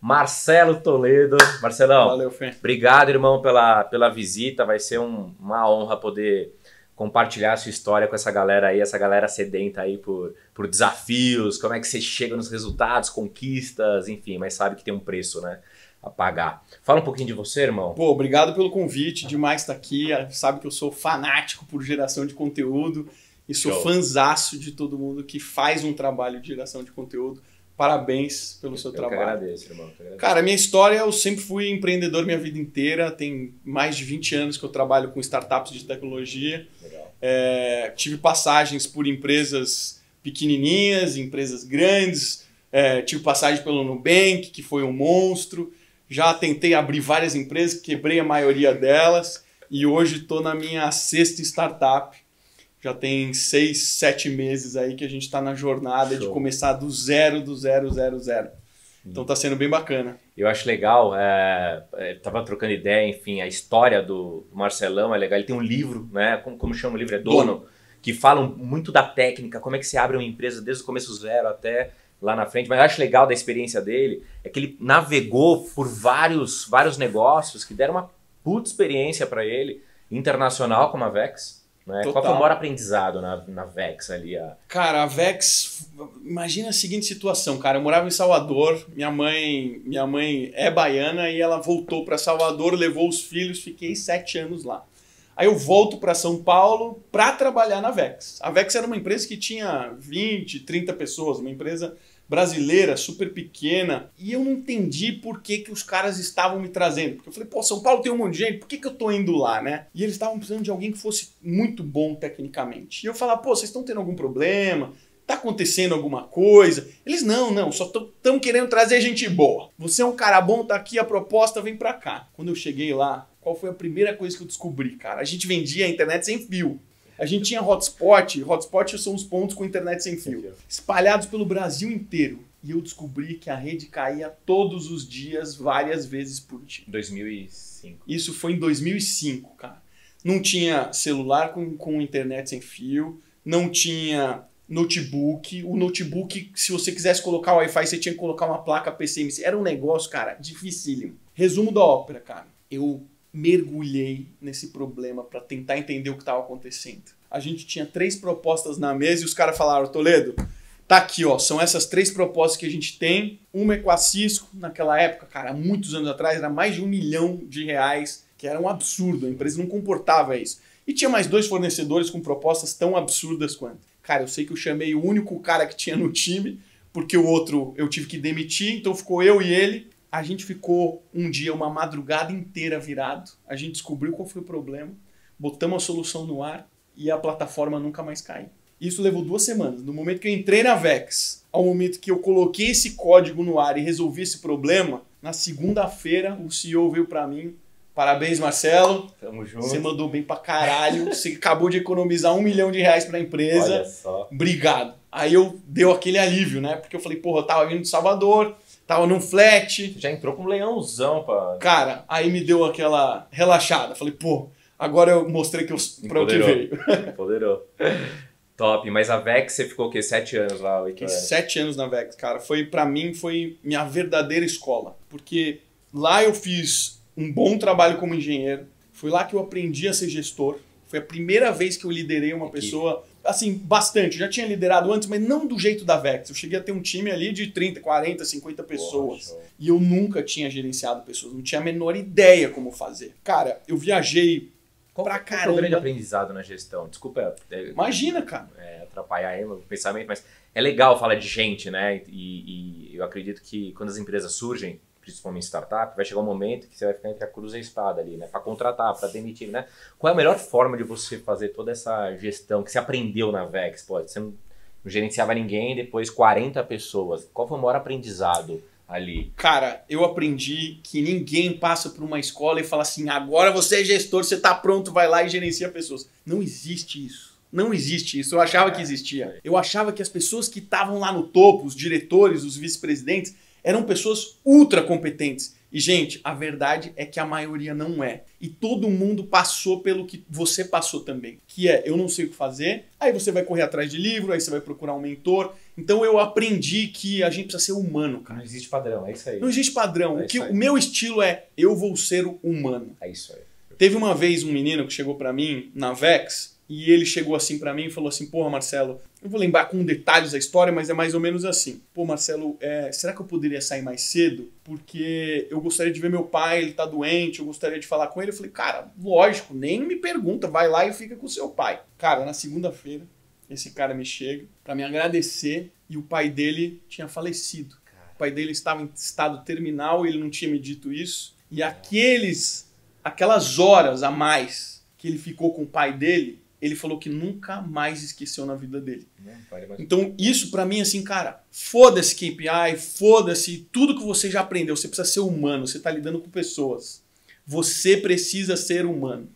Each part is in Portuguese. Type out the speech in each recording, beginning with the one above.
Marcelo Toledo. Marcelão, Valeu, Fê. obrigado, irmão, pela, pela visita. Vai ser um- uma honra poder compartilhar a sua história com essa galera aí, essa galera sedenta aí por, por desafios, como é que você chega nos resultados, conquistas, enfim, mas sabe que tem um preço, né? A pagar. Fala um pouquinho de você, irmão. Pô, obrigado pelo convite, demais estar aqui. Sabe que eu sou fanático por geração de conteúdo e sou Show. fanzaço de todo mundo que faz um trabalho de geração de conteúdo. Parabéns pelo seu eu que trabalho. agradeço, irmão. que agradeço. Cara, minha história, eu sempre fui empreendedor minha vida inteira. Tem mais de 20 anos que eu trabalho com startups de tecnologia. Legal. É, tive passagens por empresas pequenininhas, empresas grandes. É, tive passagem pelo Nubank, que foi um monstro. Já tentei abrir várias empresas, quebrei a maioria delas. E hoje estou na minha sexta startup. Já tem seis, sete meses aí que a gente está na jornada de Show. começar do zero, do zero, zero, zero. Então tá sendo bem bacana. Eu acho legal, é, é, tava trocando ideia, enfim, a história do Marcelão é legal. Ele tem um livro, né? Como, como chama o livro? É Dono, que fala muito da técnica, como é que se abre uma empresa desde o começo zero até lá na frente. Mas eu acho legal da experiência dele é que ele navegou por vários, vários negócios que deram uma puta experiência para ele, internacional como a Vex. Né? Qual foi o maior aprendizado na, na Vex ali? A... Cara, a Vex, imagina a seguinte situação, cara. Eu morava em Salvador, minha mãe, minha mãe é baiana e ela voltou para Salvador, levou os filhos, fiquei sete anos lá. Aí eu volto para São Paulo para trabalhar na Vex. A Vex era uma empresa que tinha 20, 30 pessoas, uma empresa brasileira, super pequena, e eu não entendi por que, que os caras estavam me trazendo. Porque eu falei, pô, São Paulo tem um monte de gente, por que, que eu tô indo lá, né? E eles estavam precisando de alguém que fosse muito bom tecnicamente. E eu falava, pô, vocês estão tendo algum problema? Tá acontecendo alguma coisa? Eles, não, não, só estão querendo trazer gente boa. Você é um cara bom, tá aqui a proposta, vem pra cá. Quando eu cheguei lá, qual foi a primeira coisa que eu descobri, cara? A gente vendia a internet sem fio. A gente tinha hotspot, hotspot são os pontos com internet sem fio, espalhados pelo Brasil inteiro. E eu descobri que a rede caía todos os dias, várias vezes por dia. 2005. Isso foi em 2005, cara. Não tinha celular com, com internet sem fio, não tinha notebook. O notebook, se você quisesse colocar o Wi-Fi, você tinha que colocar uma placa PCMC. Era um negócio, cara, dificílimo. Resumo da ópera, cara. Eu mergulhei nesse problema para tentar entender o que estava acontecendo. A gente tinha três propostas na mesa e os caras falaram, Toledo, tá aqui, ó, são essas três propostas que a gente tem. Uma é com a Cisco, naquela época, cara, muitos anos atrás, era mais de um milhão de reais, que era um absurdo, a empresa não comportava isso. E tinha mais dois fornecedores com propostas tão absurdas quanto. Cara, eu sei que eu chamei o único cara que tinha no time, porque o outro eu tive que demitir, então ficou eu e ele. A gente ficou um dia, uma madrugada inteira virado. A gente descobriu qual foi o problema, botamos a solução no ar e a plataforma nunca mais caiu. Isso levou duas semanas. No momento que eu entrei na Vex, ao momento que eu coloquei esse código no ar e resolvi esse problema, na segunda-feira o CEO veio para mim. Parabéns, Marcelo. Tamo junto. Você mandou bem pra caralho. Você acabou de economizar um milhão de reais pra empresa. Olha só. Obrigado. Aí eu deu aquele alívio, né? Porque eu falei, porra, eu tava vindo de Salvador, tava num flat. Já entrou com um leãozão pra. Cara, aí me deu aquela relaxada. Falei, pô, agora eu mostrei que eu, pra o que Empoderou. veio. Empoderou. Top. Mas a Vex, você ficou o quê? Sete anos lá, oito Fiquei sete anos na Vex, cara. Foi, para mim, foi minha verdadeira escola. Porque lá eu fiz um bom trabalho como engenheiro. Foi lá que eu aprendi a ser gestor. Foi a primeira vez que eu liderei uma Equipe. pessoa, assim, bastante. Eu já tinha liderado antes, mas não do jeito da Vex. Eu cheguei a ter um time ali de 30, 40, 50 pessoas. Show. E eu nunca tinha gerenciado pessoas, não tinha a menor ideia como fazer. Cara, eu viajei Qual, pra qual foi o grande caramba. aprendizado na gestão? Desculpa é, Imagina, cara. é, atrapalhar aí o pensamento, mas é legal falar de gente, né? E, e eu acredito que quando as empresas surgem, principalmente startup, vai chegar um momento que você vai ficar entre a cruz e a espada ali, né? Para contratar, para demitir, né? Qual é a melhor forma de você fazer toda essa gestão que você aprendeu na Vex? Pode, você não, gerenciava ninguém, depois 40 pessoas. Qual foi o maior aprendizado ali? Cara, eu aprendi que ninguém passa por uma escola e fala assim: agora você é gestor, você tá pronto, vai lá e gerencia pessoas. Não existe isso. Não existe isso. Eu achava que existia. Eu achava que as pessoas que estavam lá no topo, os diretores, os vice-presidentes, eram pessoas ultra competentes. E, gente, a verdade é que a maioria não é. E todo mundo passou pelo que você passou também. Que é, eu não sei o que fazer, aí você vai correr atrás de livro, aí você vai procurar um mentor. Então eu aprendi que a gente precisa ser humano, cara. Não existe padrão, é isso aí. Não existe padrão. É o, que, o meu estilo é, eu vou ser humano. É isso aí. Teve uma vez um menino que chegou pra mim na Vex e ele chegou assim pra mim e falou assim: Porra, Marcelo, eu vou lembrar com detalhes a história, mas é mais ou menos assim. Pô, Marcelo, é, será que eu poderia sair mais cedo? Porque eu gostaria de ver meu pai, ele tá doente, eu gostaria de falar com ele. Eu falei: Cara, lógico, nem me pergunta, vai lá e fica com seu pai. Cara, na segunda-feira, esse cara me chega pra me agradecer e o pai dele tinha falecido. O pai dele estava em estado terminal, ele não tinha me dito isso. E aqueles, aquelas horas a mais que ele ficou com o pai dele, ele falou que nunca mais esqueceu na vida dele. Então, isso pra mim, assim, cara, foda-se KPI, foda-se tudo que você já aprendeu. Você precisa ser humano, você tá lidando com pessoas. Você precisa ser humano.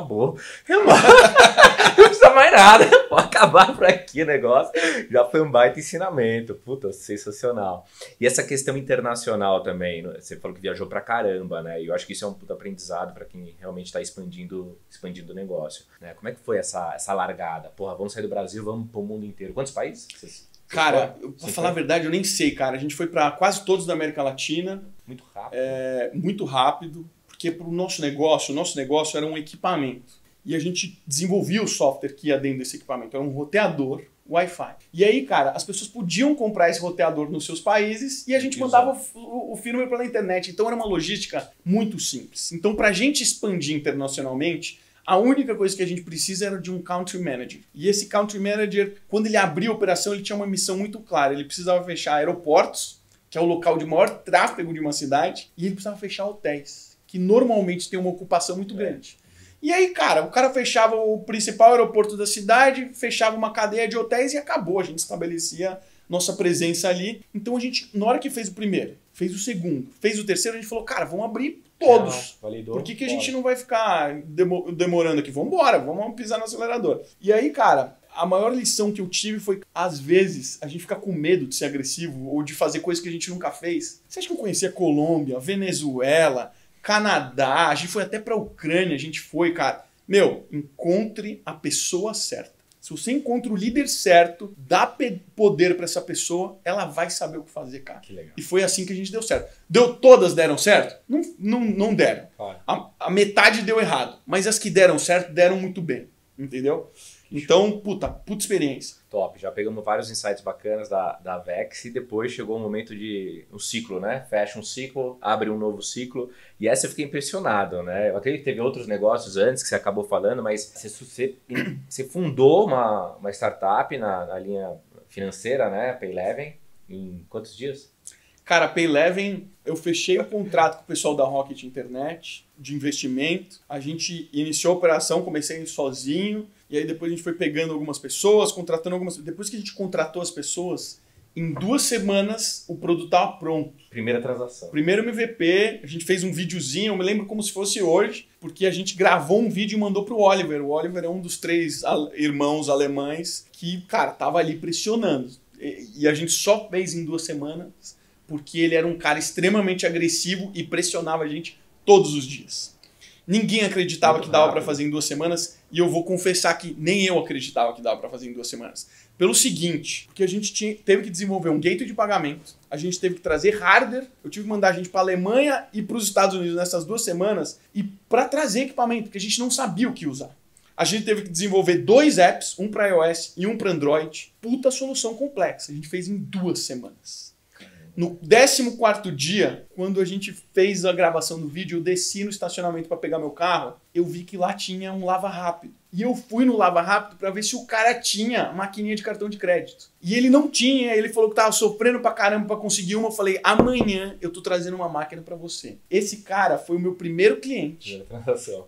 Acabou. Não precisa mais nada. Pode acabar por aqui o negócio. Já foi um baita ensinamento. Puta, sensacional. E essa questão internacional também. né? Você falou que viajou pra caramba, né? E eu acho que isso é um puta aprendizado pra quem realmente tá expandindo, expandindo o negócio. Né? Como é que foi essa, essa largada? Porra, vamos sair do Brasil, vamos pro mundo inteiro. Quantos países? Vocês- Cara, pra Sim, falar a verdade, eu nem sei, cara. A gente foi pra quase todos da América Latina, Muito rápido. é, muito rápido, porque pro nosso negócio, o nosso negócio era um equipamento. E a gente desenvolvia o software que ia dentro desse equipamento. Era um roteador Wi-Fi. E aí, cara, as pessoas podiam comprar esse roteador nos seus países e a gente mandava o, o, o firmware pela internet. Então era uma logística muito simples. Então, pra gente expandir internacionalmente, a única coisa que a gente precisa era de um country manager. E esse country manager, quando ele abria a operação, ele tinha uma missão muito clara. Ele precisava fechar aeroportos, que é o local de maior tráfego de uma cidade, e ele precisava fechar hotéis, que normalmente tem uma ocupação muito É. grande. E aí, cara, o cara fechava o principal aeroporto da cidade, fechava uma cadeia de hotéis e acabou. A gente estabelecia nossa presença ali. Então a gente, na hora que fez o primeiro, fez o segundo, fez o terceiro, a gente falou, cara, vamos abrir todos. Não, Por que, que a gente não vai ficar demo- demorando aqui? Vamos embora, vamos pisar no acelerador. E aí, cara, a maior lição que eu tive foi às vezes, a gente fica com medo de ser agressivo ou de fazer coisas que a gente nunca fez. Você acha que eu conhecia Colômbia, Venezuela, Canadá, a gente foi até pra Ucrânia, a gente foi, cara. Meu, encontre a pessoa certa. Se você encontra o líder certo, dá poder pra essa pessoa, ela vai saber o que fazer, cara. Que legal. E foi assim que a gente deu certo. Deu, todas deram certo? Não, não, não deram. Claro. A, a metade deu errado. Mas as que deram certo, deram muito bem. Entendeu? Então, puta, puta experiência. Top, já pegamos vários insights bacanas da, da Vex e depois chegou o momento de um ciclo, né? Fecha um ciclo, abre um novo ciclo. E essa eu fiquei impressionado, né? Eu acredito que teve outros negócios antes que você acabou falando, mas você, você, fundou uma, uma startup na, na linha financeira, né? Payleven, em quantos dias? Cara, Payleven, eu fechei o contrato com o pessoal da Rocket Internet de investimento. A gente iniciou a operação, comecei sozinho. E aí depois a gente foi pegando algumas pessoas, contratando algumas. Depois que a gente contratou as pessoas, em duas semanas o produto estava pronto. Primeira transação. Primeiro MVP, a gente fez um videozinho, eu me lembro como se fosse hoje, porque a gente gravou um vídeo e mandou pro Oliver. O Oliver é um dos três irmãos alemães que, cara, tava ali pressionando. E a gente só fez em duas semanas, porque ele era um cara extremamente agressivo e pressionava a gente todos os dias. Ninguém acreditava Muito que dava para fazer em duas semanas, e eu vou confessar que nem eu acreditava que dava para fazer em duas semanas. Pelo seguinte, porque a gente tinha, teve que desenvolver um gateway de pagamento, a gente teve que trazer hardware, eu tive que mandar a gente para Alemanha e para os Estados Unidos nessas duas semanas e para trazer equipamento, porque a gente não sabia o que usar. A gente teve que desenvolver dois apps, um para iOS e um para Android. Puta solução complexa. A gente fez em duas semanas. No 14 dia, quando a gente fez a gravação do vídeo, eu desci no estacionamento para pegar meu carro, eu vi que lá tinha um lava rápido. E eu fui no lava rápido para ver se o cara tinha maquininha de cartão de crédito. E ele não tinha, ele falou que tava sofrendo pra caramba para conseguir uma. Eu falei: "Amanhã eu tô trazendo uma máquina para você". Esse cara foi o meu primeiro cliente.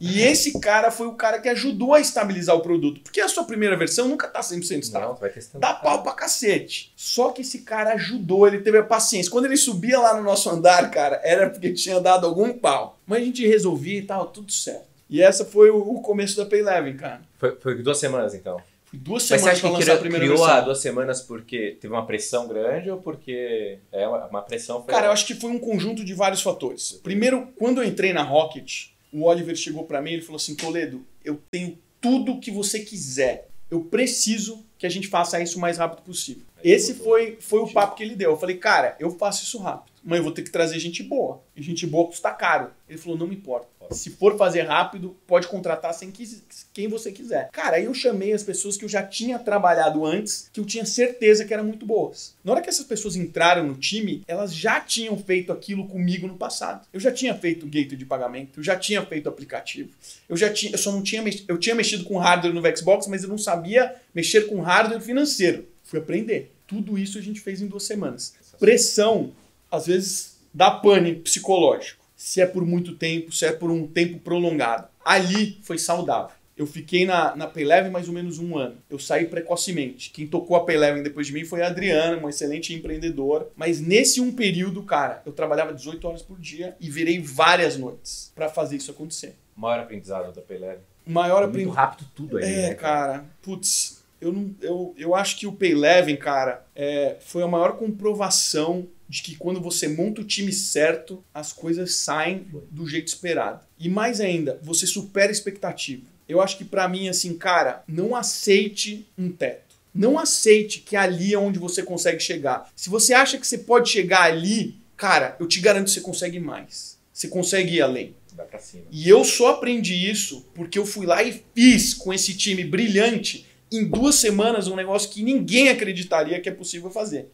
E esse cara foi o cara que ajudou a estabilizar o produto. Porque a sua primeira versão nunca tá 100% estável. Não, vai testando. Dá pau pra cacete. Só que esse cara ajudou, ele teve a paciência. Quando ele subia lá no nosso andar, cara, era porque tinha dado algum pau. Mas a gente resolvia e tava tudo certo. E essa foi o o começo da Payleven, cara. Foi, foi duas semanas então. Fui duas Mas você semanas pra que lançar criou, a primeira criou versão. duas semanas porque teve uma pressão grande ou porque é uma, uma pressão foi... Cara, eu acho que foi um conjunto de vários fatores. Primeiro, quando eu entrei na Rocket, o Oliver chegou pra mim e falou assim: Toledo, eu tenho tudo que você quiser. Eu preciso que a gente faça isso o mais rápido possível. Aí Esse foi, foi o papo que ele deu. Eu falei, cara, eu faço isso rápido, mas eu vou ter que trazer gente boa. E gente boa custa caro. Ele falou, não me importa. Se for fazer rápido, pode contratar sem quis- quem você quiser. Cara, aí eu chamei as pessoas que eu já tinha trabalhado antes, que eu tinha certeza que eram muito boas. Na hora que essas pessoas entraram no time, elas já tinham feito aquilo comigo no passado. Eu já tinha feito gateway de pagamento, eu já tinha feito aplicativo. Eu já tinha, eu só não tinha, mex- eu tinha mexido com hardware no Xbox, mas eu não sabia mexer com hardware financeiro. Fui aprender. Tudo isso a gente fez em duas semanas. Pressão, às vezes, dá pane psicológico. Se é por muito tempo, se é por um tempo prolongado. Ali foi saudável. Eu fiquei na, na Payleven mais ou menos um ano. Eu saí precocemente. Quem tocou a Payleven depois de mim foi a Adriana, uma excelente empreendedora. Mas nesse um período, cara, eu trabalhava 18 horas por dia e virei várias noites pra fazer isso acontecer. maior aprendizado da Pelé. O maior Muito aprendizado. rápido tudo aí, É, né, cara, putz, eu, não, eu, eu acho que o Pay Eleven, cara, é, foi a maior comprovação de que quando você monta o time certo, as coisas saem do jeito esperado. E mais ainda, você supera a expectativa. Eu acho que pra mim, assim, cara, não aceite um teto. Não aceite que ali é onde você consegue chegar. Se você acha que você pode chegar ali, cara, eu te garanto que você consegue mais. Você consegue ir além. Vai pra cima. E eu só aprendi isso porque eu fui lá e fiz com esse time brilhante em duas semanas um negócio que ninguém acreditaria que é possível fazer.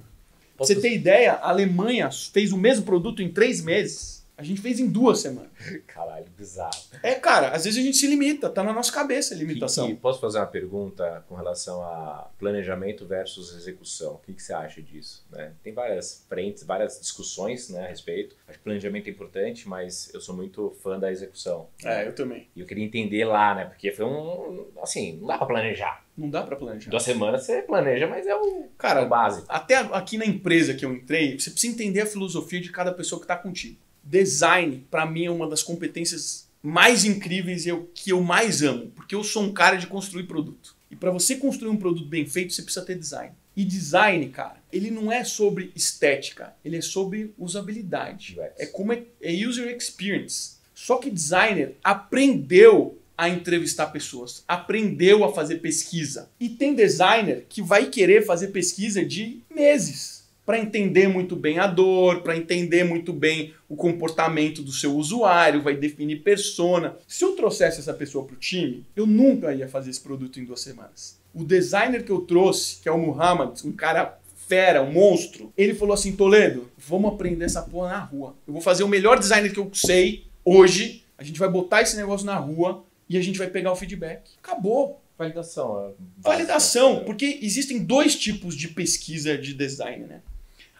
Posso- você ter ideia, a Alemanha fez o mesmo produto em três meses. A gente fez em duas semanas. Caralho, bizarro. É, cara, às vezes a gente se limita, tá na nossa cabeça a Que- limitação. que- posso fazer uma pergunta com relação a planejamento versus execução? O que, que você acha disso? né? Tem várias frentes, várias discussões né, a respeito. Acho que planejamento é importante, mas eu sou muito fã da execução. né? É, eu também. E eu queria entender lá, né? Porque foi um. Assim, não dá pra planejar. Não dá pra planejar. Duas semanas você planeja, mas é o, é Cara, o básico. até aqui na empresa que eu entrei, você precisa entender a filosofia de cada pessoa que está contigo. Design, para mim, é uma das competências mais incríveis e eu, que eu mais amo, porque eu sou um cara de construir produto. E para você construir um produto bem feito, você precisa ter design. E design, cara, ele não é sobre estética, ele é sobre usabilidade. É como é, é user experience. Só que designer aprendeu a entrevistar pessoas, aprendeu a fazer pesquisa. E tem designer que vai querer fazer pesquisa de meses para entender muito bem a dor, para entender muito bem o comportamento do seu usuário, vai definir persona. Se eu trouxesse essa pessoa para o time, eu nunca ia fazer esse produto em duas semanas. O designer que eu trouxe, que é o Muhammad, um cara fera, um monstro, ele falou assim: Toledo, vamos aprender essa porra na rua. Eu vou fazer o melhor designer que eu sei hoje. A gente vai botar esse negócio na rua e a gente vai pegar o feedback. Acabou. Validação. é. Validação, porque existem dois tipos de pesquisa de design, né?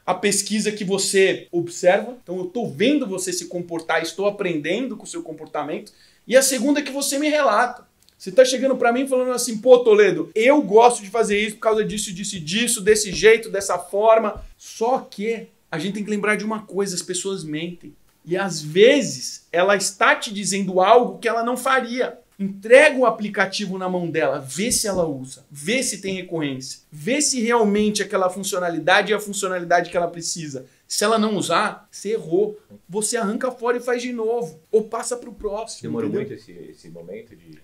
A pesquisa que você observa, então eu estou vendo você se comportar, estou aprendendo com o seu comportamento, e a segunda é que você me relata. Você está chegando para mim falando assim, pô, Toledo, eu gosto de fazer isso por causa disso, disso disso, desse jeito, dessa forma. Só que a gente tem que lembrar de uma coisa: as pessoas mentem. E às vezes ela está te dizendo algo que ela não faria. Entrega o aplicativo na mão dela, vê se ela usa, vê se tem recorrência, vê se realmente aquela funcionalidade é a funcionalidade que ela precisa. Se ela não usar, você errou. Você arranca fora e faz de novo. Ou passa para o próximo. Demorou entendeu? muito esse, esse momento de,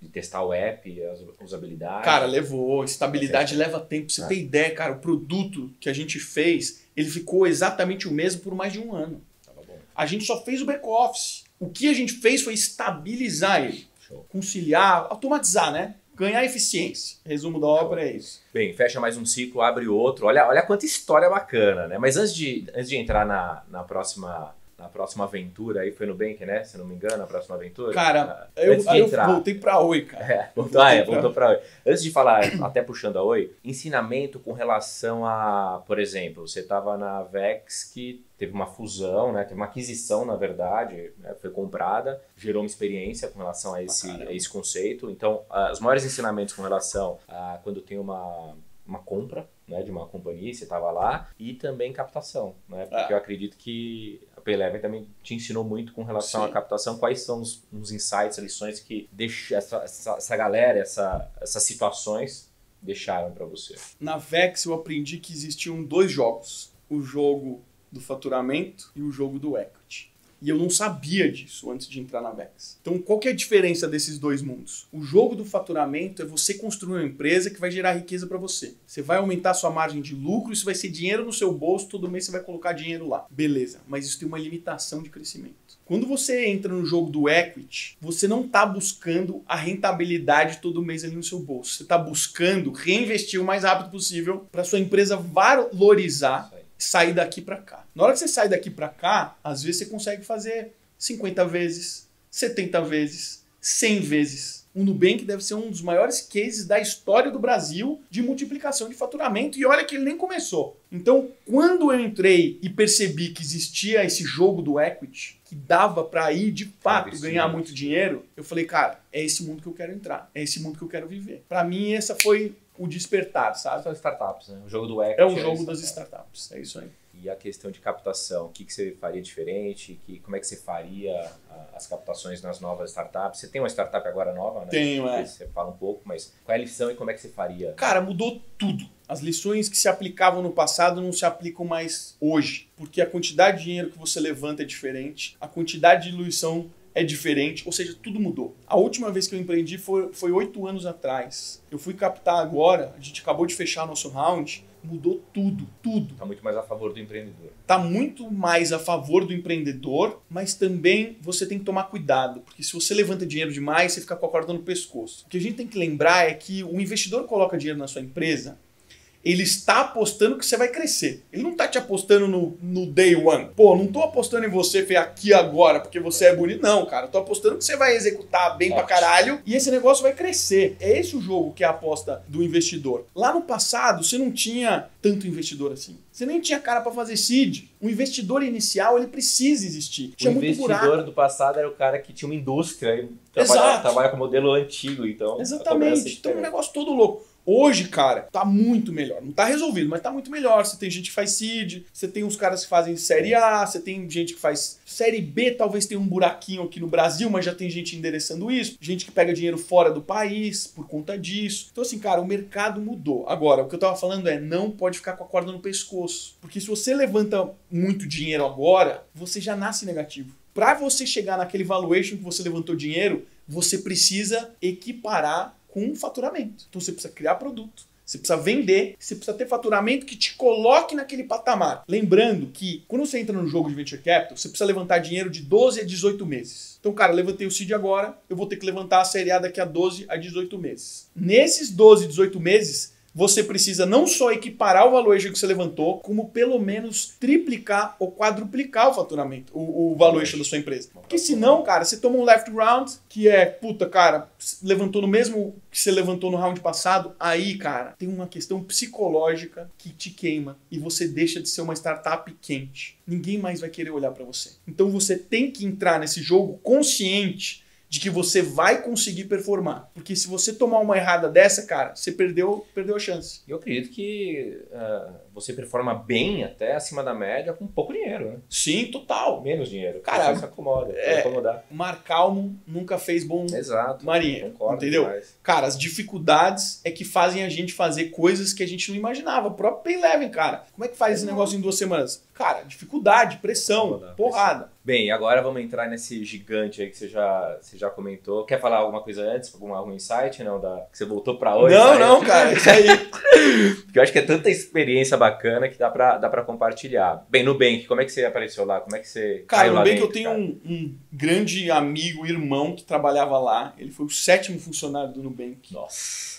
de testar o app, as usabilidades. Cara, levou. Estabilidade leva tempo. Você É. ter ideia, cara, o produto que a gente fez, ele ficou exatamente o mesmo por mais de um ano. A gente só fez o back-office. O que a gente fez foi estabilizar ele. Show. Conciliar, automatizar, né? Ganhar eficiência. Resumo da obra é isso. Bem, fecha mais um ciclo, abre outro. Olha, olha quanta história bacana, né? Mas antes de, antes de entrar na, na próxima na próxima aventura, aí foi no Bank, né? Se não me engano, a próxima aventura. Cara, Ah, eu, antes de aí eu entrar. voltei pra Oi, cara. É, voltou, ah, é, voltou pra Oi. Antes de falar, até puxando a Oi, ensinamento com relação a, por exemplo, você estava na Vex que teve uma fusão, né? Teve uma aquisição, na verdade, né, foi comprada, gerou uma experiência com relação a esse, caramba. a esse conceito. Então, ah, os maiores ensinamentos com relação a quando tem uma, uma compra, né, de uma companhia, você estava lá, e também captação, né? Porque Ah. eu acredito que a Payleven também te ensinou muito com relação Sim. à captação. Quais são os, os insights, lições que deixa essa, essa, essa galera, essa, essas situações deixaram para você? Na Vex eu aprendi que existiam dois jogos: o jogo do faturamento e o jogo do equity. E eu não sabia disso antes de entrar na Vex. Então, qual que é a diferença desses dois mundos? O jogo do faturamento é você construir uma empresa que vai gerar riqueza para você. Você vai aumentar sua margem de lucro, isso vai ser dinheiro no seu bolso, todo mês você vai colocar dinheiro lá. Beleza, mas isso tem uma limitação de crescimento. Quando você entra no jogo do equity, você não está buscando a rentabilidade todo mês ali no seu bolso. Você está buscando reinvestir o mais rápido possível para sua empresa valorizar sair daqui para cá. Na hora que você sai daqui para cá, às vezes você consegue fazer 50 vezes, 70 vezes, 100 vezes. O Nubank deve ser um dos maiores cases da história do Brasil de multiplicação de faturamento e olha que ele nem começou. Então, quando eu entrei e percebi que existia esse jogo do equity, que dava para ir de fato ganhar muito dinheiro, eu falei, cara, é esse mundo que eu quero entrar, é esse mundo que eu quero viver. Para mim, essa foi o despertar, sabe? São startups, né? O jogo do equity. É o jogo é das startups, é isso aí. E a questão de captação, o que, que você faria diferente? Que, como é que você faria as captações nas novas startups? Você tem uma startup agora nova, né? Tenho, é. Você fala um pouco, mas qual é a lição e como é que você faria? Cara, mudou tudo. As lições que se aplicavam no passado não se aplicam mais hoje, porque a quantidade de dinheiro que você levanta é diferente, a quantidade de diluição é diferente, ou seja, tudo mudou. A última vez que eu empreendi foi oito anos atrás. Eu fui captar agora, a gente acabou de fechar nosso round, mudou tudo, tudo. Está muito mais a favor do empreendedor. Está muito mais a favor do empreendedor, mas também você tem que tomar cuidado, porque se você levanta dinheiro demais, você fica com a corda no pescoço. O que a gente tem que lembrar é que o investidor coloca dinheiro na sua empresa ele está apostando que você vai crescer. Ele não está te apostando no, no day one. Pô, não estou apostando em você aqui agora porque você é bonito. Não, cara. Estou apostando que você vai executar bem Ótimo. pra caralho e esse negócio vai crescer. É esse o jogo que é a aposta do investidor. Lá no passado, você não tinha tanto investidor assim. Você nem tinha cara para fazer seed. O investidor inicial, ele precisa existir. Tinha o investidor do passado era o cara que tinha uma indústria, trabalha, trabalha com modelo antigo, então. Exatamente. Então, um negócio todo louco. Hoje, cara, tá muito melhor. Não tá resolvido, mas tá muito melhor. Você tem gente que faz seed, você tem uns caras que fazem série A, você tem gente que faz série B, talvez tenha um buraquinho aqui no Brasil, mas já tem gente endereçando isso. Gente que pega dinheiro fora do país por conta disso. Então, assim, cara, o mercado mudou. Agora, o que eu tava falando é, não pode ficar com a corda no pescoço. Porque se você levanta muito dinheiro agora, você já nasce negativo. Para você chegar naquele valuation que você levantou dinheiro, você precisa equiparar com faturamento. Então você precisa criar produto, você precisa vender, você precisa ter faturamento que te coloque naquele patamar. Lembrando que quando você entra no jogo de venture capital, você precisa levantar dinheiro de 12 a 18 meses. Então, cara, levantei o seed agora, eu vou ter que levantar a série A daqui a 12 a 18 meses. Nesses 12, 18 meses, você precisa não só equiparar o valuation que você levantou, como pelo menos triplicar ou quadruplicar o faturamento, o, o valuation da sua empresa. Porque senão, cara, você toma um left round, que é, puta, cara, levantou no mesmo que você levantou no round passado, aí, cara, tem uma questão psicológica que te queima e você deixa de ser uma startup quente. Ninguém mais vai querer olhar para você. Então você tem que entrar nesse jogo consciente de que você vai conseguir performar. Porque se você tomar uma errada dessa, cara, você perdeu, perdeu a chance. Eu acredito que uh, você performa bem até acima da média com pouco dinheiro, né? Sim, total. Menos dinheiro. Cara, se acomoda, é, acomodar. Mar Calmo nunca fez bom Exato, marinha, entendeu? Demais. Cara, as dificuldades é que fazem a gente fazer coisas que a gente não imaginava. O próprio Pay Eleven, cara. Como é que faz é esse negócio em duas semanas? Cara, dificuldade, pressão, porrada. Pressão. Bem, agora vamos entrar nesse gigante aí que você já, você já comentou. Quer falar alguma coisa antes? Algum, algum insight, não? Da, que você voltou para hoje? Não, não, cara, isso aí. Porque eu acho que é tanta experiência bacana que dá para dá pra compartilhar. Bem, Nubank, como é que você apareceu lá? Como é que você Cara, no Nubank eu tenho um, um, grande amigo, irmão que trabalhava lá. Ele foi o sétimo funcionário do Nubank. Nossa.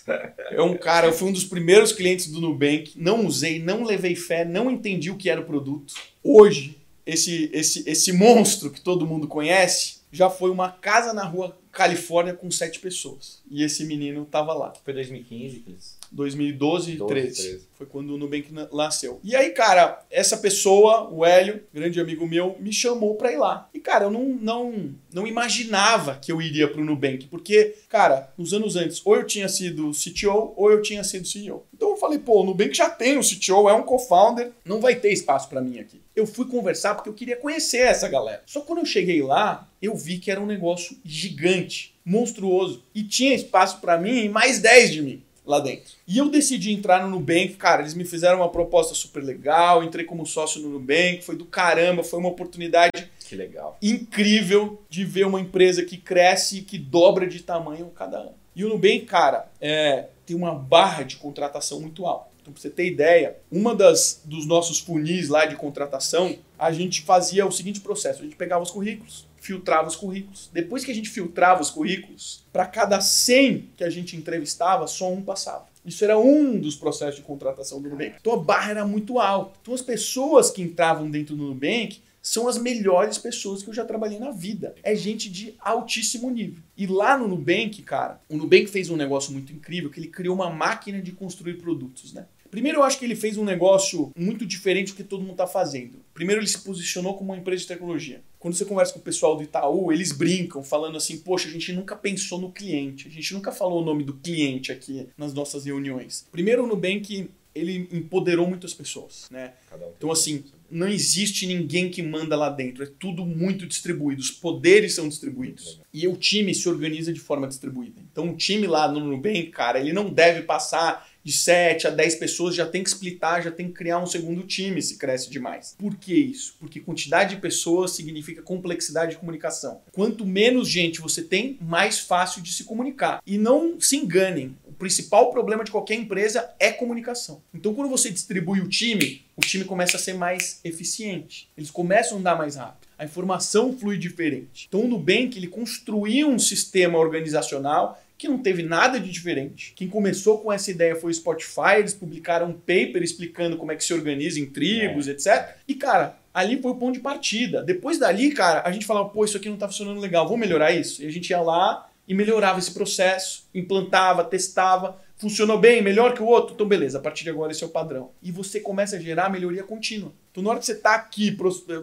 É um cara, eu fui um dos primeiros clientes do Nubank. Não usei, não levei fé, não entendi o que era o produto. Hoje, esse, esse, esse monstro que todo mundo conhece já foi uma casa na rua Califórnia com sete pessoas. E esse menino tava lá. Foi 2015, Cris? 2012 e 13. Foi quando o Nubank nasceu. E aí, cara, essa pessoa, o Hélio, grande amigo meu, me chamou pra ir lá. E, cara, eu não, não, não imaginava que eu iria pro Nubank, porque, cara, nos anos antes, ou eu tinha sido CTO ou eu tinha sido CEO. Então eu falei, pô, o Nubank já tem o CTO, é um co-founder, não vai ter espaço para mim aqui. Eu fui conversar porque eu queria conhecer essa galera. Só quando eu cheguei lá, eu vi que era um negócio gigante, monstruoso, e tinha espaço para mim e mais 10 de mim. Lá dentro. E eu decidi entrar no Nubank, cara, eles me fizeram uma proposta super legal, entrei como sócio no Nubank, foi do caramba, foi uma oportunidade Que legal. incrível de ver uma empresa que cresce e que dobra de tamanho cada ano. E o Nubank, cara, é, tem uma barra de contratação muito alta. Então, pra você ter ideia, uma das dos nossos funis lá de contratação, a gente fazia o seguinte processo: a gente pegava os currículos, filtrava os currículos. Depois que a gente filtrava os currículos, para cada 100 que a gente entrevistava, só um passava. Isso era um dos processos de contratação do Nubank. Então a barra era muito alta. Então as pessoas que entravam dentro do Nubank são as melhores pessoas que eu já trabalhei na vida. É gente de altíssimo nível. E lá no Nubank, cara, o Nubank fez um negócio muito incrível, que ele criou uma máquina de construir produtos, né? Primeiro, eu acho que ele fez um negócio muito diferente do que todo mundo está fazendo. Primeiro, ele se posicionou como uma empresa de tecnologia. Quando você conversa com o pessoal do Itaú, eles brincam, falando assim: Poxa, a gente nunca pensou no cliente, a gente nunca falou o nome do cliente aqui nas nossas reuniões. Primeiro, o Nubank ele empoderou muitas pessoas, né? Cada um Então, assim, não existe ninguém que manda lá dentro. É tudo muito distribuído. Os poderes são distribuídos. E o time se organiza de forma distribuída. Então, o time lá no Nubank, cara, ele não deve passar de 7 a 10 pessoas, já tem que splitar, já tem que criar um segundo time se cresce demais. Por que isso? Porque quantidade de pessoas significa complexidade de comunicação. Quanto menos gente você tem, mais fácil de se comunicar. E não se enganem. O principal problema de qualquer empresa é comunicação. Então, quando você distribui o time, o time começa a ser mais eficiente. Eles começam a andar mais rápido. A informação flui diferente. Então, o Nubank ele construiu um sistema organizacional que não teve nada de diferente. Quem começou com essa ideia foi o Spotify, eles publicaram um paper explicando como é que se organiza em tribos, etc. E, cara, ali foi o ponto de partida. Depois dali, cara, a gente falava, pô, isso aqui não tá funcionando legal, vamos melhorar isso? E a gente ia lá e melhorava esse processo, implantava, testava, funcionou bem, melhor que o outro, então beleza, a partir de agora esse é o padrão. E você começa a gerar melhoria contínua. Então na hora que você está aqui,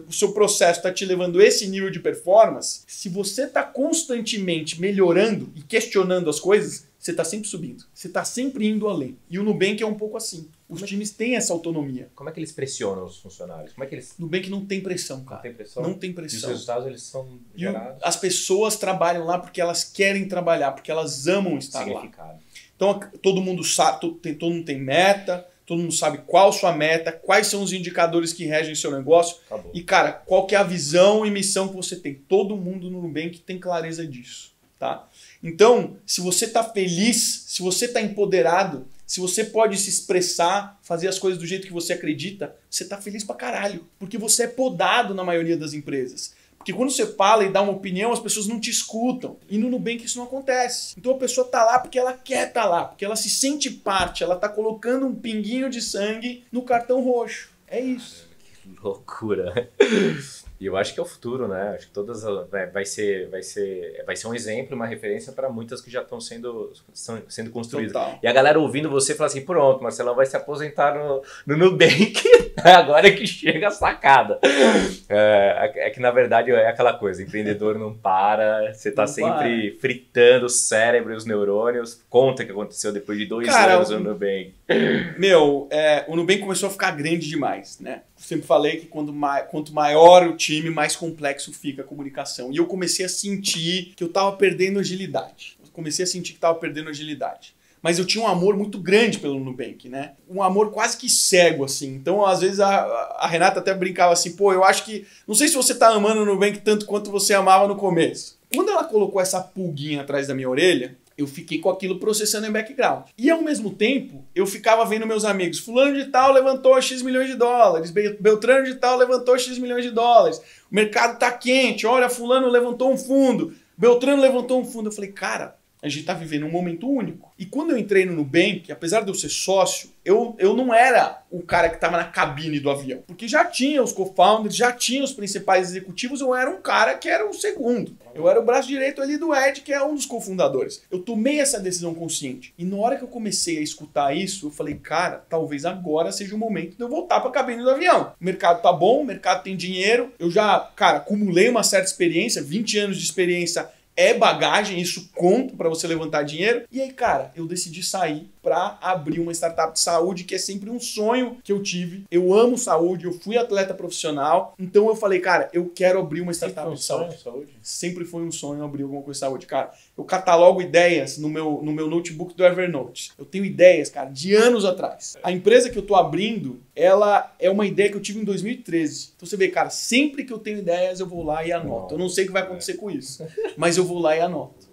o seu processo está te levando a esse nível de performance, se você está constantemente melhorando e questionando as coisas, você está sempre subindo. Você está sempre indo além. E o Nubank é um pouco assim. Os times têm essa autonomia. Como é que eles pressionam os funcionários? Como é que eles Nubank não tem pressão, não cara. têm pressão? Não tem E os pressão. resultados eles são gerados? as pessoas trabalham lá porque elas querem trabalhar, porque elas amam estar lá. Então todo mundo sabe, todo, tem, todo mundo tem meta, todo mundo sabe qual sua meta, quais são os indicadores que regem seu negócio. Acabou. E, cara, qual que é a visão e missão que você tem? Todo mundo no Nubank tem clareza disso, tá? Então, se você tá feliz, se você tá empoderado, se você pode se expressar, fazer as coisas do jeito que você acredita, você tá feliz pra caralho. Porque você é podado na maioria das empresas. Porque quando você fala e dá uma opinião, as pessoas não te escutam. E no Nubank isso não acontece. Então a pessoa tá lá porque ela quer tá lá, porque ela se sente parte, ela tá colocando um pinguinho de sangue no cartão roxo. É isso. Que loucura. E eu acho que é o futuro, né? Acho que todas as- vai, vai ser vai ser vai ser um exemplo, uma referência para muitas que já estão sendo são, sendo construídas. Total. E a galera ouvindo você fala assim, pronto, Marcelão vai se aposentar no, no Nubank, agora é que chega a sacada. É, é que na verdade é aquela coisa, empreendedor não para, você tá Não sempre fritando o cérebro e os neurônios. Conta o que aconteceu depois de dois Cara, anos no Nubank. Meu, é, o Nubank começou a ficar grande demais, né? Sempre falei que quando mai- quanto maior o time, mais complexo fica a comunicação. E eu comecei a sentir que eu tava perdendo agilidade. Eu comecei a sentir que tava perdendo agilidade. Mas eu tinha um amor muito grande pelo Nubank, né? Um amor quase que cego, assim. Então, às vezes, a, a Renata até brincava assim, pô, eu acho que. Não sei se você tá amando o Nubank tanto quanto você amava no começo. Quando ela colocou essa pulguinha atrás da minha orelha, eu fiquei com aquilo processando em background. E ao mesmo tempo, eu ficava vendo meus amigos, fulano de tal levantou X milhões de dólares, Be- Beltrano de tal levantou X milhões de dólares. O mercado tá quente, olha, fulano levantou um fundo, Beltrano levantou um fundo. Eu falei, cara, a gente tá vivendo um momento único. E quando eu entrei no Nubank, apesar de eu ser sócio, eu, eu não era o cara que tava na cabine do avião. Porque já tinha os co-founders, já tinha os principais executivos, eu era um cara que era o segundo. Eu era o braço direito ali do Ed, que é um dos cofundadores. Eu tomei essa decisão consciente. E na hora que eu comecei a escutar isso, eu falei, cara, talvez agora seja o momento de eu voltar pra cabine do avião. O mercado tá bom, o mercado tem dinheiro. Eu já, cara, acumulei uma certa experiência, 20 anos de experiência é bagagem, isso conta para você levantar dinheiro. E aí, cara, eu decidi sair para abrir uma startup de saúde, que é sempre um sonho que eu tive. Eu amo saúde, eu fui atleta profissional. Então eu falei, cara, eu quero abrir uma startup um de saúde. saúde. Sempre foi um sonho abrir alguma coisa de saúde, cara. Eu catalogo ideias no meu, no meu notebook do Evernote. Eu tenho ideias, cara, de anos atrás. A empresa que eu tô abrindo, ela é uma ideia que eu tive em 2013. Então você vê, cara, sempre que eu tenho ideias, eu vou lá e anoto. Eu não sei o que vai acontecer com isso, mas eu vou lá e anoto.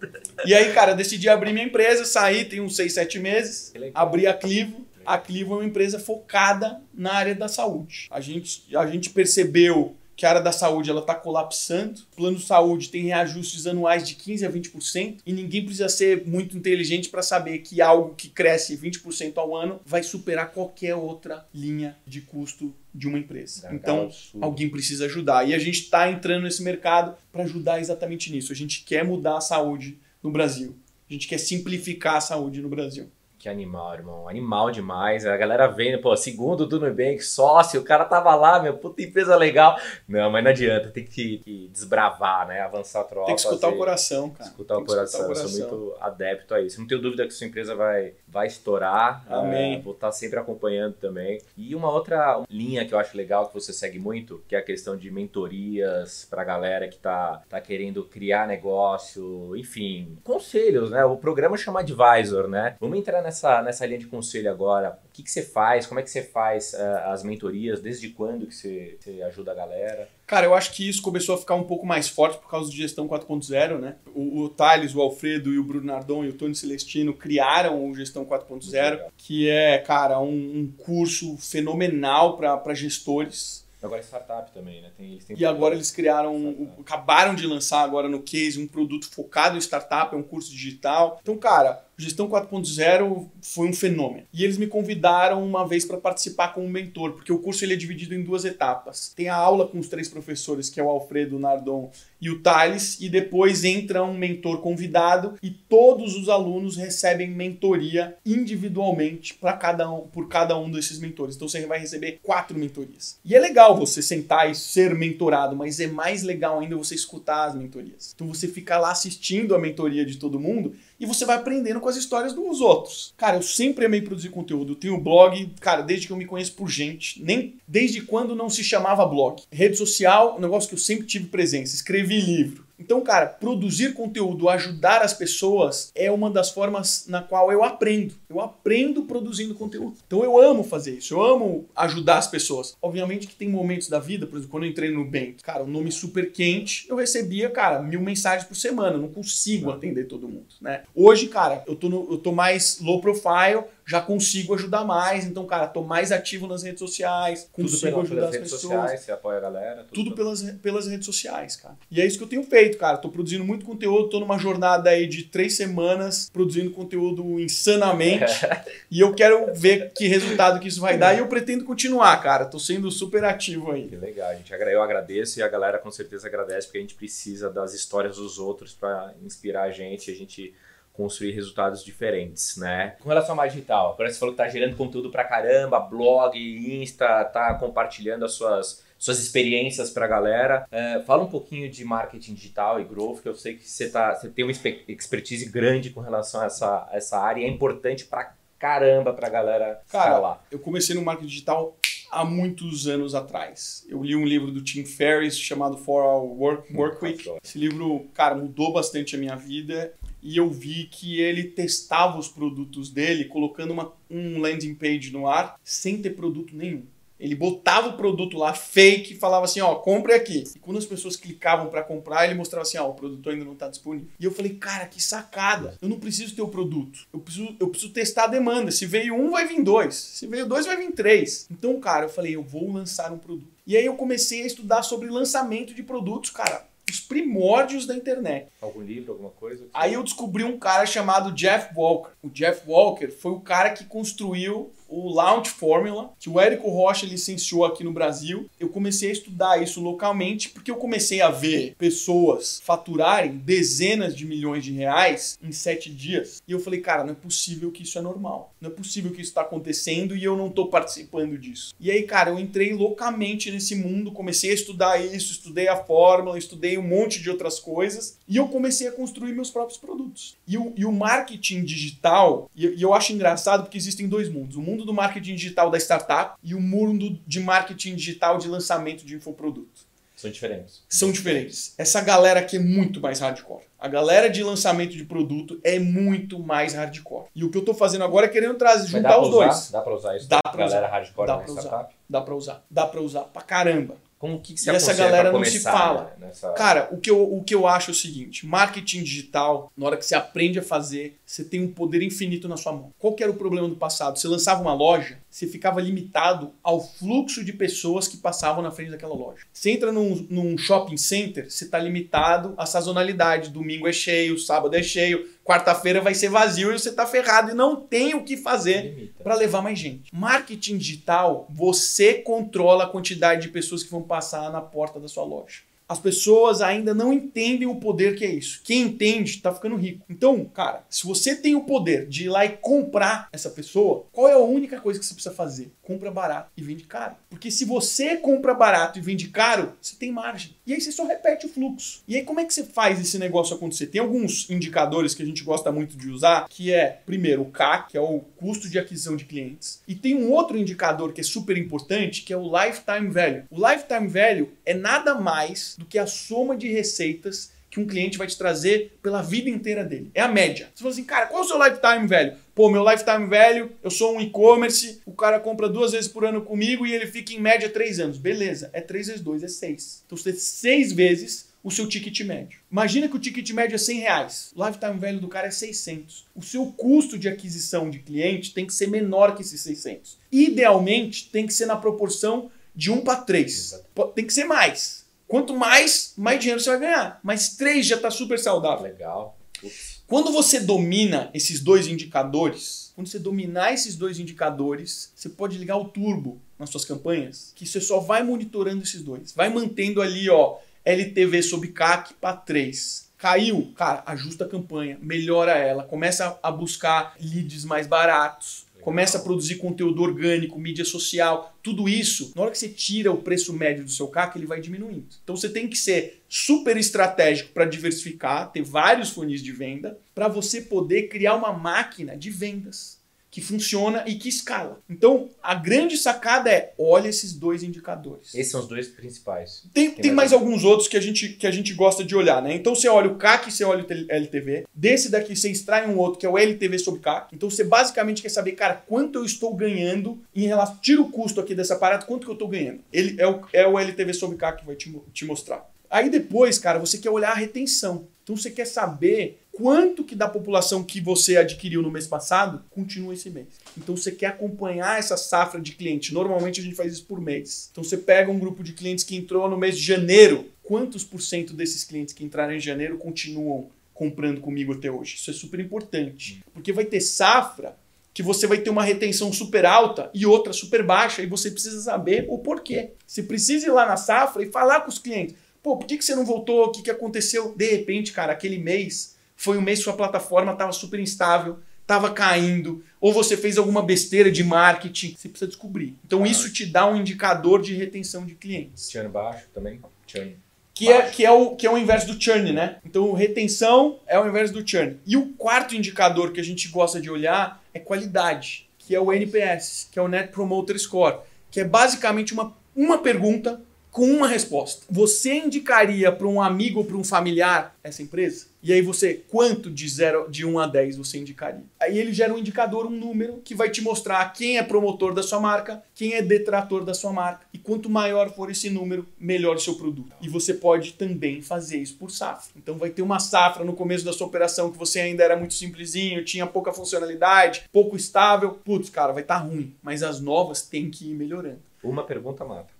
E aí, cara, decidi abrir minha empresa, saí, tem uns 6, 7 meses, abri a Clivo. A Clivo é uma empresa focada na área da saúde. A gente, a gente percebeu que a área da saúde ela está colapsando. O plano de saúde tem reajustes anuais de 15% a 20% e ninguém precisa ser muito inteligente para saber que algo que cresce 20% ao ano vai superar qualquer outra linha de custo de uma empresa. então, alguém precisa ajudar. E a gente está entrando nesse mercado para ajudar exatamente nisso. A gente quer mudar a saúde no Brasil. A gente quer simplificar a saúde no Brasil. Que animal, irmão. Animal demais. A galera vendo, pô, segundo do Nubank, sócio, o cara tava lá, meu, puta empresa legal. Não, mas não adianta, tem que, que desbravar, né? Avançar a troca. Tem que escutar fazer, o coração, cara. Escutar, o coração. escutar o coração. Eu sou muito adepto a isso. Não tenho dúvida que sua empresa vai, vai estourar. Amém. É, vou estar sempre acompanhando também. E uma outra linha que eu acho legal que você segue muito, que é a questão de mentorias pra galera que tá, tá querendo criar negócio, enfim, conselhos, né? O programa chama Advisor, né? Vamos entrar nessa nessa, nessa linha de conselho agora, o que, que você faz? Como é que você faz uh, as mentorias? Desde quando que você, você, ajuda a galera? Cara, eu acho que isso começou a ficar um pouco mais forte por causa de gestão 4.0, né? O, o Thales, o Alfredo e o Bruno Nardon e o Tony Celestino criaram o Gestão 4.0, que é, cara, um, um curso fenomenal para gestores Agora é startup também, né? Tem, tem e agora eles criaram, acabaram de lançar agora no Case um produto focado em startup, é um curso digital. Então, cara, Gestão 4.0 foi um fenômeno. E eles me convidaram uma vez para participar como mentor, porque o curso ele é dividido em duas etapas. Tem a aula com os três professores, que é o Alfredo, o Nardon e o Thales, e depois entra um mentor convidado e todos os alunos recebem mentoria individualmente para cada um, por cada um desses mentores. Então você vai receber quatro mentorias. E é legal você sentar e ser mentorado, mas é mais legal ainda você escutar as mentorias. Então você fica lá assistindo a mentoria de todo mundo e você vai aprendendo com as histórias dos outros. Cara, eu sempre amei produzir conteúdo. Eu tenho blog, cara, desde que eu me conheço por gente, nem desde quando não se chamava blog. Rede social, um negócio que eu sempre tive presença. Escrevi livro. Então, cara, produzir conteúdo, ajudar as pessoas é uma das formas na qual eu aprendo. Eu aprendo produzindo conteúdo. Então eu amo fazer isso, eu amo ajudar as pessoas. Obviamente que tem momentos da vida, por exemplo, quando eu entrei no Bank, cara, o um nome super quente, eu recebia, cara, mil mensagens por semana. Eu não consigo atender todo mundo, né? Hoje, cara, eu tô, no, eu tô mais low profile, já consigo ajudar mais. Então, cara, tô mais ativo nas redes sociais, consigo ajudar as pessoas. Sociais, você apoia a galera. Tudo, tudo pelas, pelas redes sociais, cara. E é isso que eu tenho feito, cara. Tô produzindo muito conteúdo, tô numa jornada aí de três semanas produzindo conteúdo insanamente. e eu quero ver que resultado que isso vai dar. E eu pretendo continuar, cara. Tô sendo super ativo aí. Que legal, gente. Eu agradeço e a galera com certeza agradece, porque a gente precisa das histórias dos outros para inspirar a gente. A gente construir resultados diferentes, né? Com relação ao mais digital, agora você falou que tá gerando conteúdo pra caramba, blog, Insta, tá compartilhando as suas, suas experiências pra galera. É, fala um pouquinho de marketing digital e growth, que eu sei que você, tá, você tem uma expertise grande com relação a essa, a essa área e é importante pra caramba pra galera Cara, falar. eu comecei no marketing digital há muitos anos atrás. Eu li um livro do Tim Ferriss chamado For Our Work, Work Week. Esse livro, cara, mudou bastante a minha vida e eu vi que ele testava os produtos dele colocando uma, um landing page no ar sem ter produto nenhum. Ele botava o produto lá fake e falava assim, ó, compre aqui. E quando as pessoas clicavam para comprar, ele mostrava assim, ó, o produto ainda não está disponível. E eu falei, cara, que sacada. Eu não preciso ter o produto. Eu preciso, eu preciso testar a demanda. Se veio um, vai vir dois. Se veio dois, vai vir três. Então, cara, eu falei, eu vou lançar um produto. E aí eu comecei a estudar sobre lançamento de produtos, cara os primórdios da internet. Algum livro, alguma coisa? Aí eu descobri um cara chamado Jeff Walker. O Jeff Walker foi o cara que construiu o Launch Formula, que o Érico Rocha licenciou aqui no Brasil. Eu comecei a estudar isso localmente porque eu comecei a ver pessoas faturarem dezenas de milhões de reais em sete dias. E eu falei, cara, não é possível que isso é normal. Não é possível que isso está acontecendo e eu não estou participando disso. E aí, cara, eu entrei loucamente nesse mundo, comecei a estudar isso, estudei a fórmula, estudei um monte de outras coisas e eu comecei a construir meus próprios produtos. E o, e o marketing digital, e, e eu acho engraçado porque existem dois mundos. O mundo do marketing digital da startup e o mundo de marketing digital de lançamento de infoproduto. São diferentes. São diferentes. Essa galera aqui é muito mais hardcore. A galera de lançamento de produto é muito mais hardcore. E o que eu tô fazendo agora é querendo trazer, juntar os usar? dois. Dá pra usar isso dá pra galera usar. hardcore Dá na pra usar. startup? Dá pra usar. Dá pra usar pra caramba. Como que, E essa galera não se fala. né, nessa- Cara, o que, eu, o que eu acho é o seguinte: marketing digital, na hora que você aprende a fazer, você tem um poder infinito na sua mão. Qual que era o problema do passado? Você lançava uma loja, você ficava limitado ao fluxo de pessoas que passavam na frente daquela loja. Você entra num, num shopping center, você está limitado à sazonalidade. Domingo é cheio, sábado é cheio, quarta-feira vai ser vazio e você está ferrado e não tem o que fazer para levar mais gente. Marketing digital, você controla a quantidade de pessoas que vão passar na porta da sua loja. As pessoas ainda não entendem o poder que é isso. Quem entende tá ficando rico. Então, cara, se você tem o poder de ir lá e comprar essa pessoa, qual é a única coisa que você precisa fazer? Compra barato e vende caro. Porque se você compra barato e vende caro, você tem margem. E aí você só repete o fluxo. E aí como é que você faz esse negócio acontecer? Tem alguns indicadores que a gente gosta muito de usar, que é, primeiro, o CAC, que é o custo de aquisição de clientes. E tem um outro indicador que é super importante, que é o lifetime value. O lifetime value é nada mais do que a soma de receitas que um cliente vai te trazer pela vida inteira dele. É a média. Você fala assim, cara, qual é o seu lifetime value? Pô, meu lifetime value, eu sou um e-commerce, o cara compra duas vezes por ano comigo e ele fica em média três anos. Beleza, é três vezes dois, é seis. Então você tem seis vezes o seu ticket médio. Imagina que o ticket médio é 100 reais. O lifetime value do cara é 600. O seu custo de aquisição de cliente tem que ser menor que esses 600. Idealmente, tem que ser na proporção de 1 para 3. Exato. Tem que ser mais. Quanto mais, mais dinheiro você vai ganhar. Mas 3 já está super saudável. Legal. Putz. Quando você domina esses dois indicadores, quando você dominar esses dois indicadores, você pode ligar o turbo nas suas campanhas, que você só vai monitorando esses dois. Vai mantendo ali, ó, LTV sobre CAC para 3. Caiu, cara, ajusta a campanha, melhora ela, começa a buscar leads mais baratos. Começa a produzir conteúdo orgânico, mídia social, tudo isso, na hora que você tira o preço médio do seu CAC, ele vai diminuindo. Então você tem que ser super estratégico para diversificar, ter vários funis de venda, para você poder criar uma máquina de vendas que funciona e que escala. Então, a grande sacada é, olha esses dois indicadores. Esses são os dois principais. Tem, Tem tem mais mais alguns outros que a, gente, que a gente gosta de olhar, né? Então você olha o CAC, você olha o LTV. Desse daqui você extrai um outro que é o LTV sobre CAC. Então você basicamente quer saber, cara, quanto eu estou ganhando em relação. Tira o custo aqui dessa parada, quanto que eu estou ganhando. Ele é o, é o LTV sobre CAC que vai te, te mostrar. Aí depois, cara, você quer olhar a retenção. Então você quer saber quanto que da população que você adquiriu no mês passado continua esse mês. Então você quer acompanhar essa safra de cliente. Normalmente a gente faz isso por mês. Então você pega um grupo de clientes que entrou no mês de janeiro. Quantos por cento desses clientes que entraram em janeiro continuam comprando comigo até hoje? Isso é super importante. Porque vai ter safra que você vai ter uma retenção super alta e outra super baixa e você precisa saber o porquê. Você precisa ir lá na safra e falar com os clientes. Pô, por que, que você não voltou? O que, que aconteceu? De repente, cara, aquele mês foi um mês que sua plataforma estava super instável, estava caindo, ou você fez alguma besteira de marketing. Você precisa descobrir. Então, Ah. isso te dá um indicador de retenção de clientes. Churn baixo também. Churn. Que é, que, é o, que é o inverso do churn, né? Então, retenção é o inverso do churn. E o quarto indicador que a gente gosta de olhar é qualidade, que é o NPS, que é o Net Promoter Score, que é basicamente uma, uma pergunta com uma resposta. Você indicaria para um amigo ou para um familiar essa empresa? E aí você, quanto de 0 de 1 a 10 você indicaria? Aí ele gera um indicador, um número, que vai te mostrar quem é promotor da sua marca, quem é detrator da sua marca. E quanto maior for esse número, melhor o seu produto. E você pode também fazer isso por safra. Então vai ter uma safra no começo da sua operação que você ainda era muito simplesinho, tinha pouca funcionalidade, pouco estável. Putz, cara, vai estar ruim. Mas as novas têm que ir melhorando. Uma pergunta mata.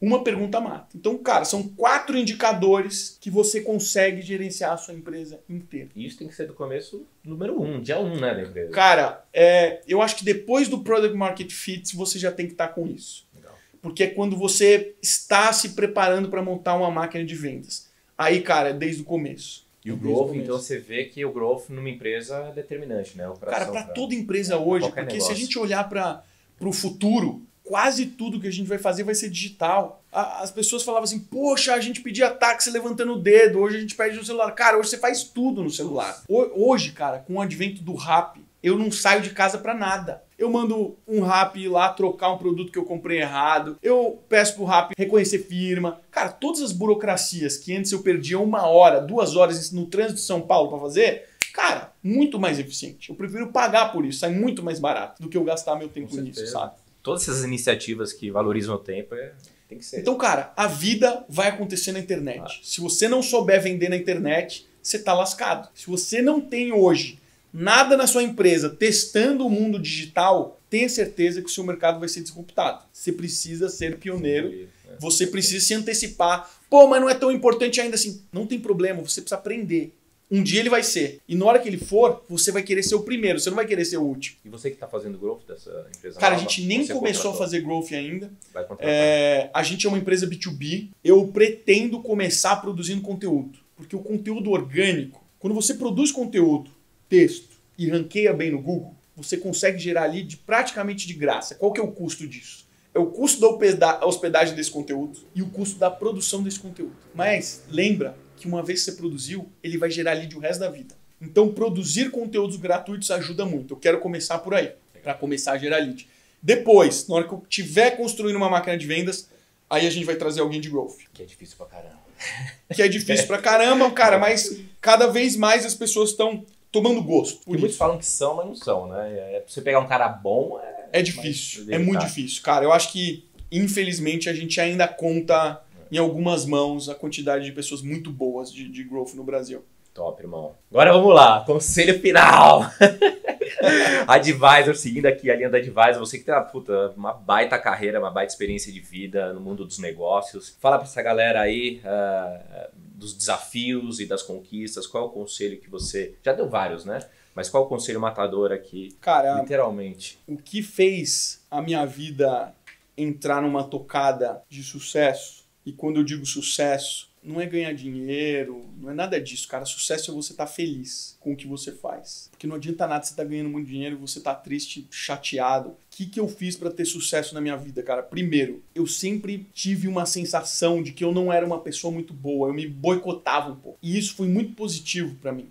Uma pergunta mata. Então, cara, são quatro indicadores que você consegue gerenciar a sua empresa inteira. E isso tem que ser do começo número um, dia um, né, da empresa. Cara, é, eu acho que depois do Product Market Fit, você já tem que estar com isso. Legal. Porque é quando você está se preparando para montar uma máquina de vendas. Aí, cara, é desde o começo. E o Desde growth, então você vê que o growth numa empresa é determinante, né? A Cara, operação para toda empresa hoje, porque se a negócio. gente olhar para o futuro, quase tudo que a gente vai fazer vai ser digital. A- as pessoas falavam assim, poxa, a gente pedia táxi levantando o dedo, hoje a gente pede no celular. Cara, hoje você faz tudo no celular. Ho- Hoje, cara, com o advento do rap, eu não saio de casa para nada. Eu mando um rap lá trocar um produto que eu comprei errado. Eu peço pro rap reconhecer firma. Cara, todas as burocracias que antes eu perdia uma hora, duas horas no trânsito de São Paulo para fazer, cara, muito mais eficiente. Eu prefiro pagar por isso, sai muito mais barato do que eu gastar meu tempo nisso, sabe? Todas essas iniciativas que valorizam o tempo é... tem que ser. Então, cara, a vida vai acontecer na internet. Se você não souber vender na internet, você tá lascado. Se você não tem hoje nada na sua empresa testando o mundo digital, tenha certeza que o seu mercado vai ser disruptado. Você precisa ser pioneiro, É. você precisa se antecipar. Pô, mas não é tão importante ainda assim. Não tem problema, você precisa aprender. Um dia ele vai ser. E na hora que ele for, você vai querer ser o primeiro, você não vai querer ser o último. E você que está fazendo growth dessa empresa Cara, a nova, gente nem começou a contratou? fazer growth ainda. Vai. É, a gente é uma empresa B2B. Eu pretendo começar produzindo conteúdo. Porque o conteúdo orgânico, quando você produz conteúdo, texto e ranqueia bem no Google, você consegue gerar lead praticamente de graça. Qual que é o custo disso? É o custo da hospeda- hospedagem desse conteúdo e o custo da produção desse conteúdo. Mas lembra que uma vez que você produziu, ele vai gerar lead o resto da vida. Então produzir conteúdos gratuitos ajuda muito. Eu quero começar por aí, para começar a gerar lead. Depois, na hora que eu tiver construindo uma máquina de vendas, aí a gente vai trazer alguém de growth. Que é difícil pra caramba. Que é difícil pra caramba, cara, mas cada vez mais as pessoas estão tomando gosto. Por muitos falam que são, mas não são, né? É, pra você pegar um cara bom é... É difícil, é muito difícil. Cara, eu acho que, infelizmente, a gente ainda conta em algumas mãos a quantidade de pessoas muito boas de, de growth no Brasil. Top, irmão. Agora vamos lá, conselho final. Advisor, seguindo aqui a linha da Advisor, você que tem uma, puta, uma baita carreira, uma baita experiência de vida no mundo dos negócios. Fala pra essa galera aí ah, dos desafios e das conquistas, qual é o conselho que você... Já deu vários, né? Mas qual é o conselho matador aqui, Cara, literalmente? o que fez a minha vida entrar numa tocada de sucesso, e quando eu digo sucesso, não é ganhar dinheiro, não é nada disso, cara. Sucesso é você estar feliz com o que você faz. Porque não adianta nada você estar ganhando muito dinheiro e você estar triste, chateado. O que, que eu fiz para ter sucesso na minha vida, cara? Primeiro, eu sempre tive uma sensação de que eu não era uma pessoa muito boa, eu me boicotava um pouco. E isso foi muito positivo para mim.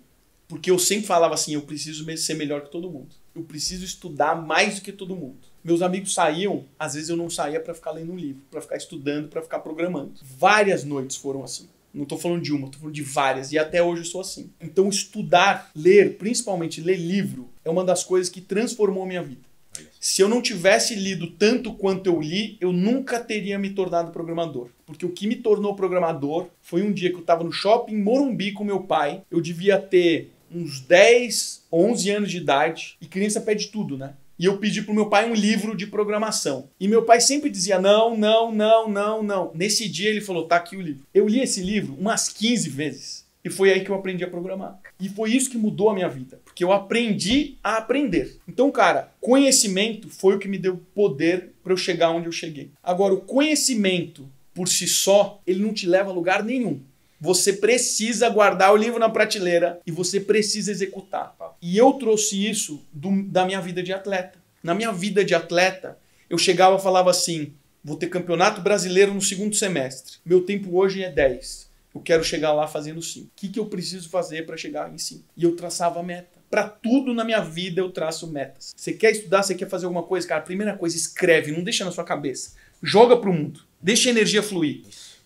Porque eu sempre falava assim, eu preciso ser melhor que todo mundo. Eu preciso estudar mais do que todo mundo. Meus amigos saíam, às vezes eu não saía para ficar lendo um livro, para ficar estudando, para ficar programando. Várias noites foram assim. Não tô falando de uma, tô falando de várias. E até hoje eu sou assim. Então estudar, ler, principalmente ler livro, é uma das coisas que transformou a minha vida. Se eu não tivesse lido tanto quanto eu li, eu nunca teria me tornado programador. Porque o que me tornou programador foi um dia que eu estava no shopping Morumbi com meu pai. Eu devia ter uns 10, 11 anos de idade. E criança pede tudo, né? E eu pedi pro meu pai um livro de programação. E meu pai sempre dizia não, não, não, não, não. Nesse dia ele falou, tá aqui o livro. Eu li esse livro umas 15 vezes. E foi aí que eu aprendi a programar. E foi isso que mudou a minha vida. Porque eu aprendi a aprender. Então, cara, conhecimento foi o que me deu poder para eu chegar onde eu cheguei. Agora, o conhecimento por si só, ele não te leva a lugar nenhum. Você precisa guardar o livro na prateleira e você precisa executar. E eu trouxe isso do- da minha vida de atleta. Na minha vida de atleta, eu chegava e falava assim: vou ter campeonato brasileiro no segundo semestre. Meu tempo hoje é 10. Eu quero chegar lá fazendo 5. O que, que eu preciso fazer para chegar em 5? E eu traçava a meta. Para tudo na minha vida eu traço metas. Você quer estudar, você quer fazer alguma coisa, cara, primeira coisa, escreve, não deixa na sua cabeça. Joga pro mundo. Deixa a energia fluir.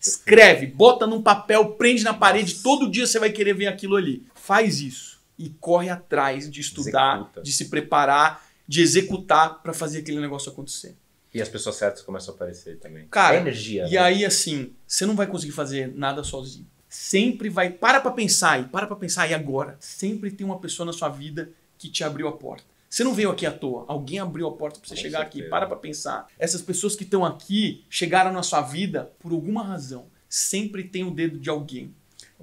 Escreve, bota num papel, prende na parede, todo dia você vai querer ver aquilo ali. Faz isso e corre atrás de estudar, Executa. de se preparar, de executar para fazer aquele negócio acontecer. E as pessoas certas começam a aparecer também. Cara, É energia. E né? aí, assim, você não vai conseguir fazer nada sozinho. Sempre vai. Para pra pensar aí, para pra pensar aí agora. Sempre tem uma pessoa na sua vida que te abriu a porta. Você não veio aqui à toa. Alguém abriu a porta para você Com chegar certeza. aqui. Para pra pensar. Essas pessoas que estão aqui chegaram na sua vida por alguma razão. Sempre tem o dedo de alguém.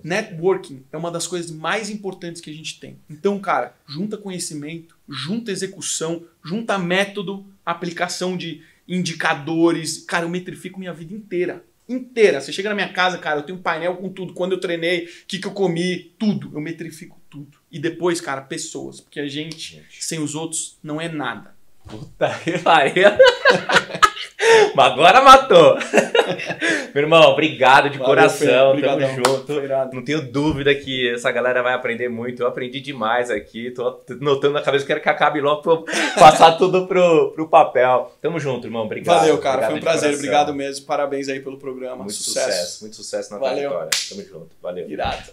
Networking é uma das coisas mais importantes que a gente tem. Então, cara, junta conhecimento, junta execução, junta método, aplicação de indicadores. Cara, eu metrifico minha vida inteira. Inteira. Você chega na minha casa, cara, eu tenho um painel com tudo. Quando eu treinei, o que, que eu comi, tudo. Eu metrifico tudo. E depois, cara, pessoas. Porque a gente, Gente. sem os outros, não é nada. Puta que pariu. Mas agora matou. Meu irmão, obrigado de Valeu, coração. Fê. Tamo junto. Não tenho dúvida que essa galera vai aprender muito. Eu aprendi demais aqui. Tô notando na cabeça, quero que acabe logo pra eu passar tudo pro, pro papel. Tamo junto, irmão. Obrigado. Valeu, cara. Obrigado Foi um prazer. coração. Obrigado mesmo. Parabéns aí pelo programa. Muito sucesso. sucesso. Muito sucesso na Valeu. trajetória. Tamo junto. Valeu. Irado.